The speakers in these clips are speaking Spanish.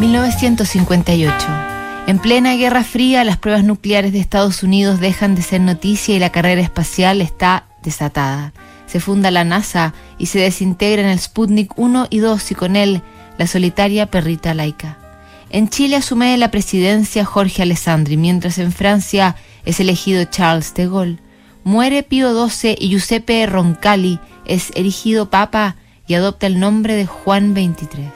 1958. En plena Guerra Fría, las pruebas nucleares de Estados Unidos dejan de ser noticia y la carrera espacial está desatada. Se funda la NASA y se desintegran el Sputnik 1 y 2 y con él la solitaria perrita laica. En Chile asume la presidencia Jorge Alessandri, mientras en Francia es elegido Charles de Gaulle. Muere Pío XII y Giuseppe Roncalli es erigido papa y adopta el nombre de Juan XXIII.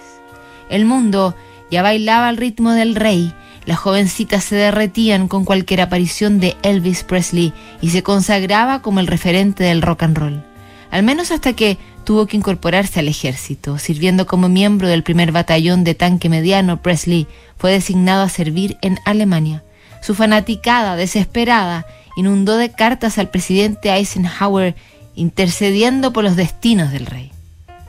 El mundo ya bailaba al ritmo del rey, las jovencitas se derretían con cualquier aparición de Elvis Presley y se consagraba como el referente del rock and roll. Al menos hasta que tuvo que incorporarse al ejército. Sirviendo como miembro del primer batallón de tanque mediano, Presley fue designado a servir en Alemania. Su fanaticada, desesperada, inundó de cartas al presidente Eisenhower intercediendo por los destinos del rey.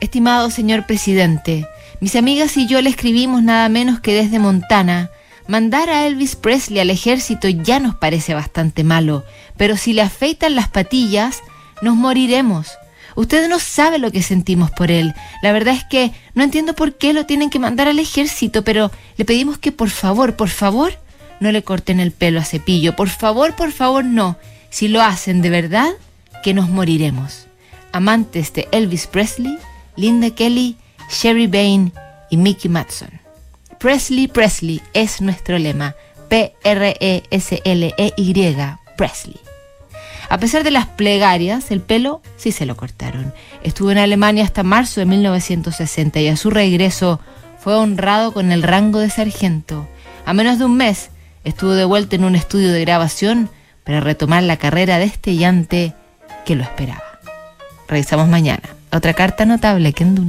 Estimado señor presidente, mis amigas y yo le escribimos nada menos que desde Montana. Mandar a Elvis Presley al ejército ya nos parece bastante malo, pero si le afeitan las patillas, nos moriremos. Usted no sabe lo que sentimos por él. La verdad es que no entiendo por qué lo tienen que mandar al ejército, pero le pedimos que por favor, por favor, no le corten el pelo a cepillo. Por favor, por favor, no. Si lo hacen de verdad, que nos moriremos. Amantes de Elvis Presley, Linda Kelly, Sherry Bain y Mickey Matson. Presley Presley es nuestro lema. P-R-E-S-L-E-Y, Presley. A pesar de las plegarias, el pelo sí se lo cortaron. Estuvo en Alemania hasta marzo de 1960 y a su regreso fue honrado con el rango de sargento. A menos de un mes estuvo de vuelta en un estudio de grabación para retomar la carrera destellante que lo esperaba. Revisamos mañana. Otra carta notable que en.